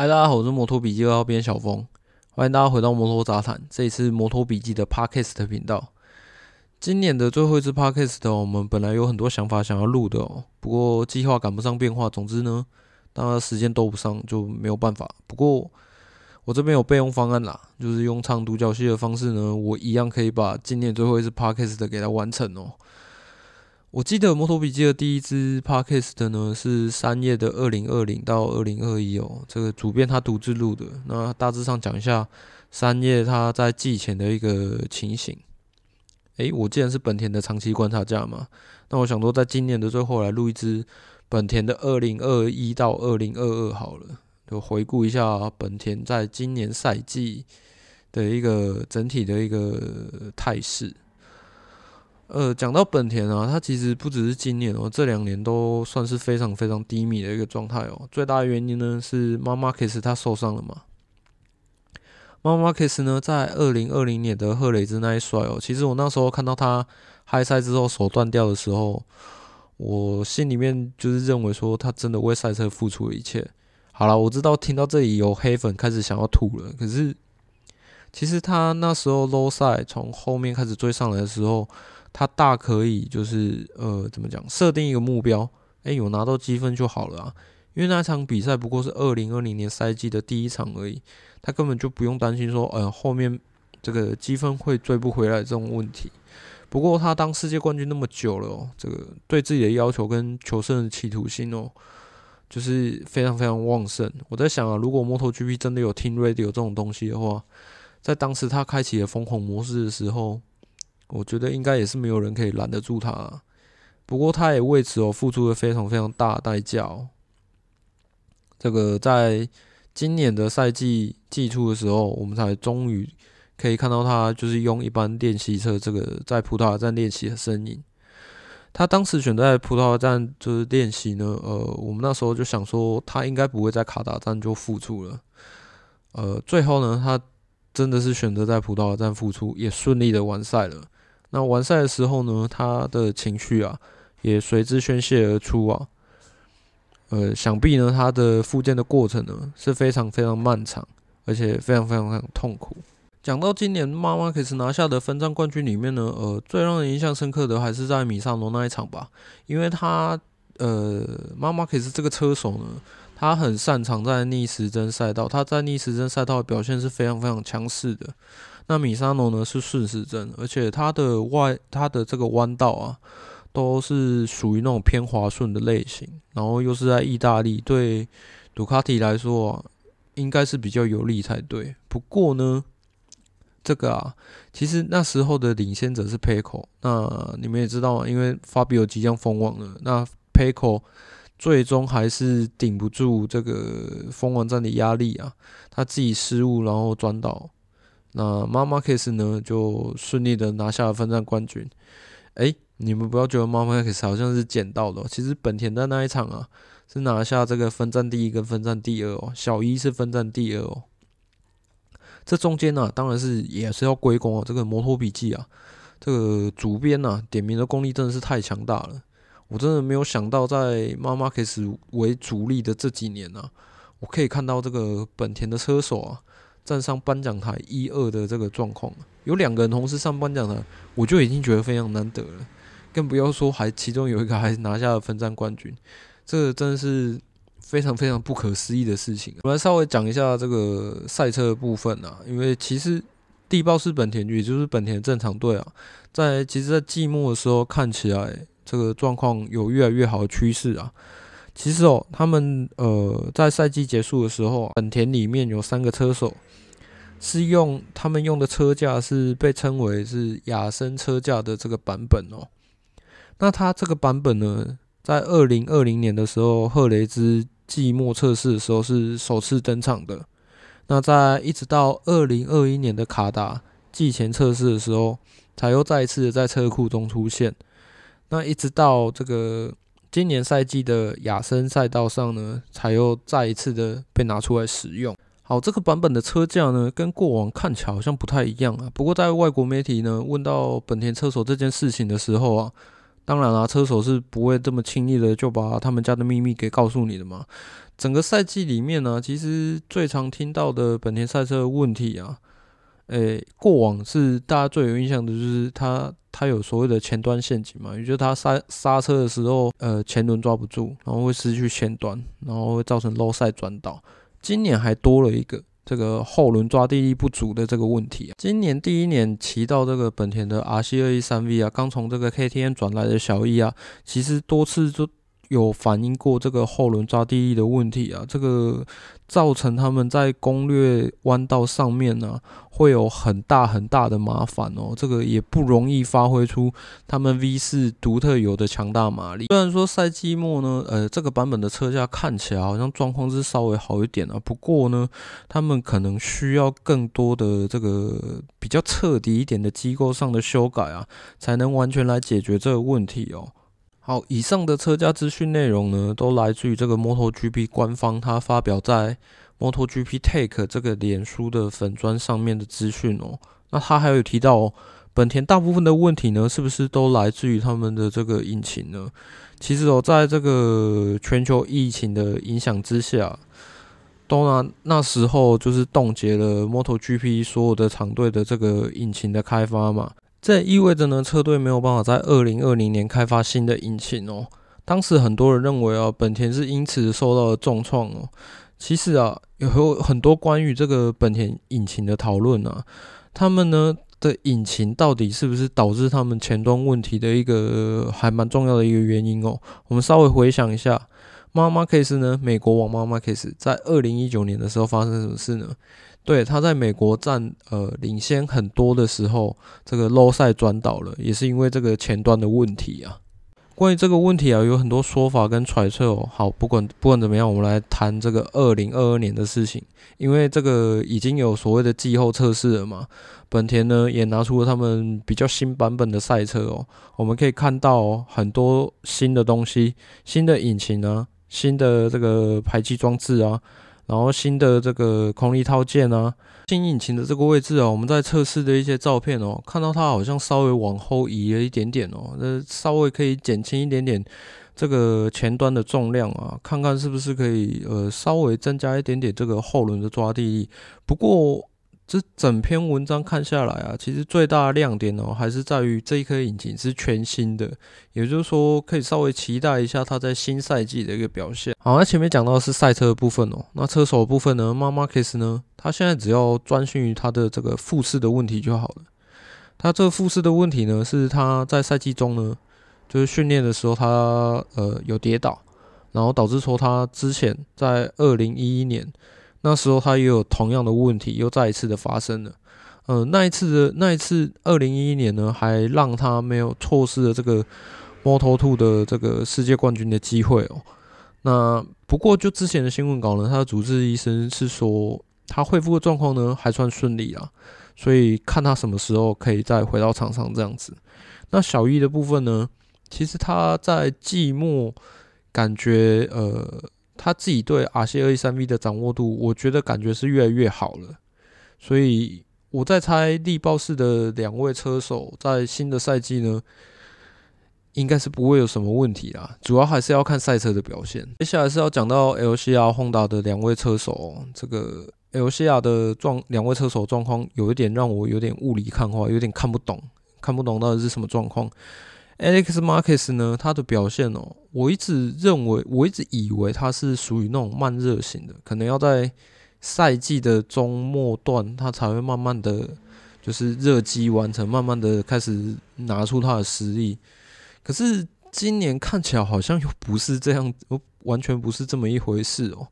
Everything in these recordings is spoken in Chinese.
嗨，大家好，我是摩托笔记二号编小峰，欢迎大家回到摩托杂谈，这一次摩托笔记的 Podcast 频道。今年的最后一次 Podcast，我们本来有很多想法想要录的哦，不过计划赶不上变化，总之呢，当然时间兜不上就没有办法。不过我这边有备用方案啦，就是用唱独角戏的方式呢，我一样可以把今年最后一次 Podcast 给它完成哦。我记得摩托笔记的第一支 podcast 呢，是三叶的二零二零到二零二一哦，这个主编他独自录的。那大致上讲一下三叶他在季前的一个情形。诶，我既然是本田的长期观察家嘛，那我想说，在今年的最后来录一支本田的二零二一到二零二二好了，就回顾一下本田在今年赛季的一个整体的一个态势。呃，讲到本田啊，它其实不只是今年哦，这两年都算是非常非常低迷的一个状态哦。最大的原因呢是 Marc Marquez 他受伤了嘛。Marc Marquez 呢，在二零二零年的赫雷兹那一摔哦，其实我那时候看到他开赛之后手断掉的时候，我心里面就是认为说他真的为赛车付出了一切。好了，我知道听到这里有黑粉开始想要吐了，可是其实他那时候 low 赛从后面开始追上来的时候。他大可以就是呃，怎么讲，设定一个目标，诶，有拿到积分就好了啊。因为那场比赛不过是二零二零年赛季的第一场而已，他根本就不用担心说，呃，后面这个积分会追不回来这种问题。不过他当世界冠军那么久了哦，这个对自己的要求跟求胜的企图心哦，就是非常非常旺盛。我在想啊，如果 MotoGP 真的有 Team Radio 这种东西的话，在当时他开启了疯狂模式的时候。我觉得应该也是没有人可以拦得住他，不过他也为此哦付出了非常非常大代价哦。这个在今年的赛季季初的时候，我们才终于可以看到他就是用一般练习车这个在葡萄牙站练习的身影。他当时选在葡萄牙站就是练习呢，呃，我们那时候就想说他应该不会在卡达站就复出了。呃，最后呢，他真的是选择在葡萄牙站复出，也顺利的完赛了。那完赛的时候呢，他的情绪啊也随之宣泄而出啊。呃，想必呢，他的复健的过程呢是非常非常漫长，而且非常非常非常痛苦。讲到今年马马克斯拿下的分站冠军里面呢，呃，最让人印象深刻的还是在米萨罗那一场吧，因为他呃，马马克斯这个车手呢，他很擅长在逆时针赛道，他在逆时针赛道的表现是非常非常强势的。那米萨诺呢是顺时针，而且它的外它的这个弯道啊，都是属于那种偏滑顺的类型，然后又是在意大利，对杜卡迪来说啊，应该是比较有利才对。不过呢，这个啊，其实那时候的领先者是 p e c o 那你们也知道，因为 Fabio 即将封王了，那 Pecco 最终还是顶不住这个封王战的压力啊，他自己失误，然后转倒。那 Marc Marquez 呢，就顺利的拿下了分站冠军。哎、你们不要觉得 Marc Marquez 好像是捡到的，其实本田的那一场啊，是拿下这个分站第一跟分站第二哦，小一是分站第二哦。这中间呢、当然是也是要归功啊，这个摩托笔记啊，这个主编呐、啊，点名的功力真的是太强大了。我真的没有想到，在 Marc Marquez 为主力的这几年呢、啊，我可以看到这个本田的车手啊。站上颁奖台一二的这个状况，有两个人同时上颁奖台，我就已经觉得非常难得了，更不要说还其中有一个还拿下了分站冠军，这个真的是非常非常不可思议的事情。我来稍微讲一下这个赛车的部分啊，因为其实地包是本田，也就是本田正常队啊，在其实，在季末的时候看起来这个状况有越来越好的趋势啊。其实哦，他们呃在赛季结束的时候，本田里面有三个车手。是用他们用的车架是被称为是雅森车架的这个版本哦。那它这个版本呢，在二零二零年的时候，赫雷兹季末测试的时候是首次登场的。那在一直到二零二一年的卡达季前测试的时候，才又再一次的在车库中出现。那一直到这个今年赛季的雅森赛道上呢，才又再一次的被拿出来使用。好，这个版本的车架呢，跟过往看起来好像不太一样啊。不过在外国媒体呢问到本田车手这件事情的时候啊，当然啦，车手是不会这么轻易的就把他们家的秘密给告诉你的嘛。整个赛季里面呢、其实最常听到的本田赛车的问题啊，诶、过往是大家最有印象的就是它它有所谓的前端陷阱嘛，也就是它刹刹车的时候，呃，前轮抓不住，然后会失去前端，然后会造成 low 赛转倒。今年还多了一个。这个后轮抓地力不足的这个问题啊，今年第一年骑到这个本田的 R C 二一三 V 啊，刚从这个 KTM 转来的小易啊，其实多次就。有反映过这个后轮抓地力的问题啊，这个造成他们在攻略弯道上面呢、会有很大很大的麻烦哦。这个也不容易发挥出他们 V4 独特有的强大马力。虽然说赛季末呢，呃，这个版本的车架看起来好像状况是稍微好一点啊，不过呢，他们可能需要更多的这个比较彻底一点的机构上的修改啊，才能完全来解决这个问题哦。好，以上的车架资讯内容呢，都来自于这个 MotoGP 官方，他发表在 MotoGP Take 这个脸书的粉砖上面的资讯哦。那他还有提到哦，本田大部分的问题呢，是不是都来自于他们的这个引擎呢？其实哦，在这个全球疫情的影响之下，都拿那时候就是冻结了 MotoGP 所有的厂队的这个引擎的开发嘛。这意味着呢，车队没有办法在二零二零年开发新的引擎哦。当时很多人认为啊，本田是因此受到了重创哦。其实啊，有很多关于这个本田引擎的讨论啊，他们呢的引擎到底是不是导致他们前端问题的一个还蛮重要的一个原因哦。我们稍微回想一下，妈妈 case 呢，美国王妈妈 case 在二零一九年的时候发生什么事呢？对，他在美国站呃领先很多的时候，这个 low 赛转倒了，也是因为这个前端的问题啊。关于这个问题啊，有很多说法跟揣测哦。好，不管不管怎么样，我们来谈这个二零二二年的事情，因为这个已经有所谓的季后测试了嘛。本田呢也拿出了他们比较新版本的赛车哦，我们可以看到很多新的东西，新的引擎啊，新的这个排气装置啊。然后新的这个空力套件啊，新引擎的这个位置啊，我们在测试的一些照片哦，看到它好像稍微往后移了一点点哦，那稍微可以减轻一点点这个前端的重量啊，看看是不是可以呃稍微增加一点点这个后轮的抓地力。不过。这整篇文章看下来啊，其实最大的亮点哦，还是在于这一颗引擎是全新的，也就是说可以稍微期待一下它在新赛季的一个表现。好，那前面讲到是赛车的部分哦，那车手的部分呢，Marc Marquez 呢，他现在只要专心于他的这个复试的问题就好了。他这个复试的问题呢，是他在赛季中呢，就是训练的时候他呃有跌倒，然后导致说他之前在二零一一年。那时候他也有同样的问题，又再一次的发生了。呃，那一次的那一次，二零一一年呢，还让他没有错失了这个 Moto2 的这个世界冠军的机会哦。那不过就之前的新闻稿呢，他的主治医生是说他恢复的状况呢还算顺利啊，所以看他什么时候可以再回到场上这样子。那小易的部分呢，其实他在季末感觉呃。他自己对 RC 二一三 V 的掌握度，我觉得感觉是越来越好了。所以我在猜力豹式的两位车手在新的赛季呢，应该是不会有什么问题啦。主要还是要看赛车的表现。接下来是要讲到 LCR Honda 的两位车手，这个 LCR 的状两位车手状况有一点让我有点雾里看花，有点看不懂，看不懂到底是什么状况。Alex Marquez 呢，他的表现哦，我一直认为，我一直以为他是属于那种慢热型的，可能要在赛季的中末段，他才会慢慢的就是热机完成，慢慢的开始拿出他的实力。可是今年看起来好像又不是这样，完全不是这么一回事哦。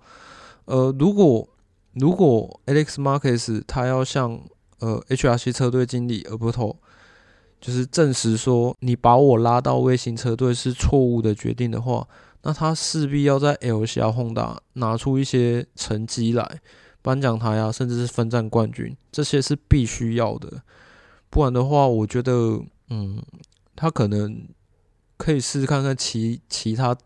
呃，如果如果 Alex Marquez 他要向呃 HRC 车队经理 Alberto 就是证实说，你把我拉到卫星车队是错误的决定的话，那他势必要在 LCL 轰打拿出一些成绩来，颁奖台啊，甚至是分站冠军，这些是必须要的。不然的话，我觉得，嗯，他可能可以试试看看其其他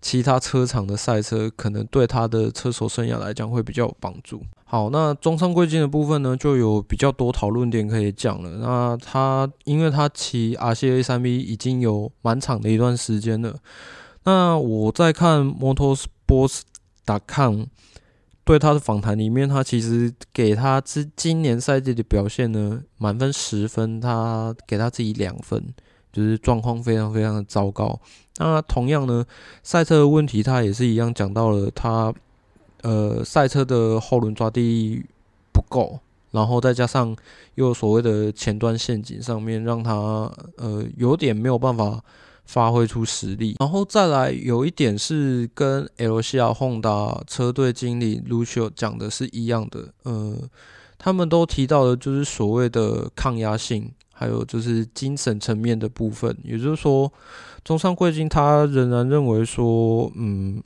其他车厂的赛车，可能对他的车手生涯来讲会比较有帮助。好，那中山贵金的部分呢，就有比较多讨论点可以讲了。那他因为他骑 RCA 3 V 已经有蛮长的一段时间了。那我在看 Motorsports.com 对他的访谈里面，他其实给他之今年赛季的表现呢，满分十分，他给他自己两分。就是状况非常非常的糟糕。那同样呢，赛车的问题他也是一样讲到了他，呃，赛车的后轮抓地不够，然后再加上又有所谓的前端陷阱上面，让他呃有点没有办法发挥出实力。然后再来有一点是跟 LCR Honda 车队经理 Lucio 讲的是一样的，呃，他们都提到的就是所谓的抗压性。还有就是精神层面的部分，也就是说，中山贵金他仍然认为说，嗯，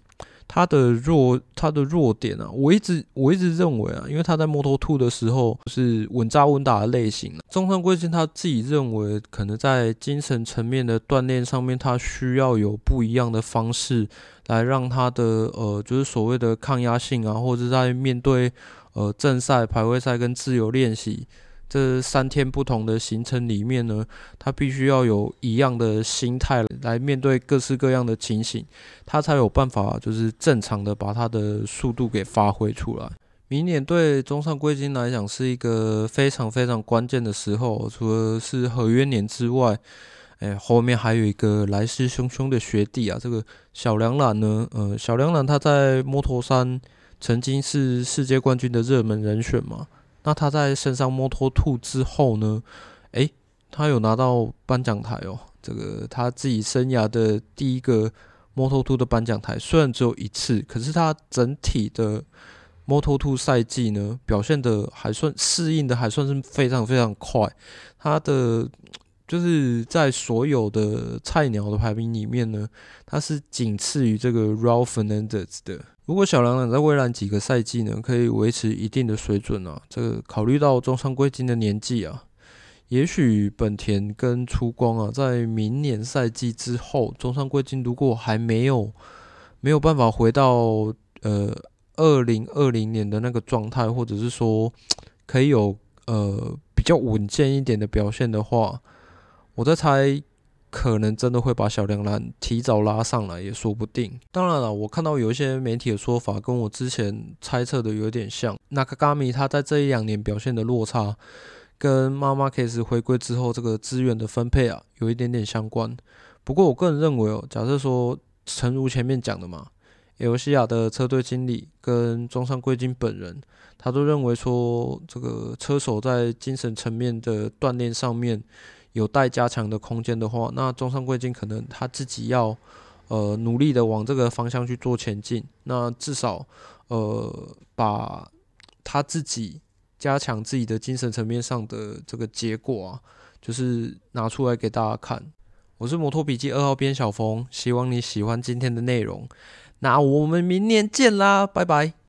他的弱他的弱点啊，我一直我一直认为啊，因为他在 Moto2 的时候是稳扎稳打的类型，中山贵金他自己认为，可能在精神层面的锻炼上面，他需要有不一样的方式来让他的呃，就是所谓的抗压性啊，或者在面对呃正赛、排位赛跟自由练习。这三天不同的行程里面呢，他必须要有一样的心态来面对各式各样的情形，他才有办法就是正常的把他的速度给发挥出来。明年对中山贵金来讲是一个非常非常关键的时候，除了是合约年之外，哎，后面还有一个来势汹汹的学弟啊，这个小梁兰呢，呃，小梁兰他在摩托山曾经是世界冠军的热门人选嘛。那他在升上 Moto2 之后呢？诶，他有拿到颁奖台哦。这个他自己生涯的第一个 Moto2 的颁奖台，虽然只有一次，可是他整体的 Moto2 赛季呢，表现的还算适应的还算是非常非常快。他的就是在所有的菜鸟的排名里面呢，他是仅次于这个 Raul Fernandez 的。如果小梁在未来几个赛季呢，可以维持一定的水准啊，这个考虑到中山贵金的年纪啊，也许本田跟出光啊，在明年赛季之后，中山贵金如果还没有没有办法回到呃二零二零年的那个状态，或者是说可以有呃比较稳健一点的表现的话，我在猜。可能真的会把小梁兰提早拉上来也说不定。当然了，我看到有一些媒体的说法跟我之前猜测的有点像。那卡卡米他在这一两年表现的落差，跟马马开始回归之后这个资源的分配啊，有一点点相关。不过我个人认为哦，假设说，诚如前面讲的嘛尤西亚的车队经理跟中山贵金本人，他都认为说，这个车手在精神层面的锻炼上面。有待加强的空间的话，那中山贵金可能他自己要呃努力的往这个方向去做前进。那至少呃把他自己加强自己的精神层面上的这个结果啊，就是拿出来给大家看。我是摩托笔记二号编小峰，希望你喜欢今天的内容。那我们明年见啦，拜拜。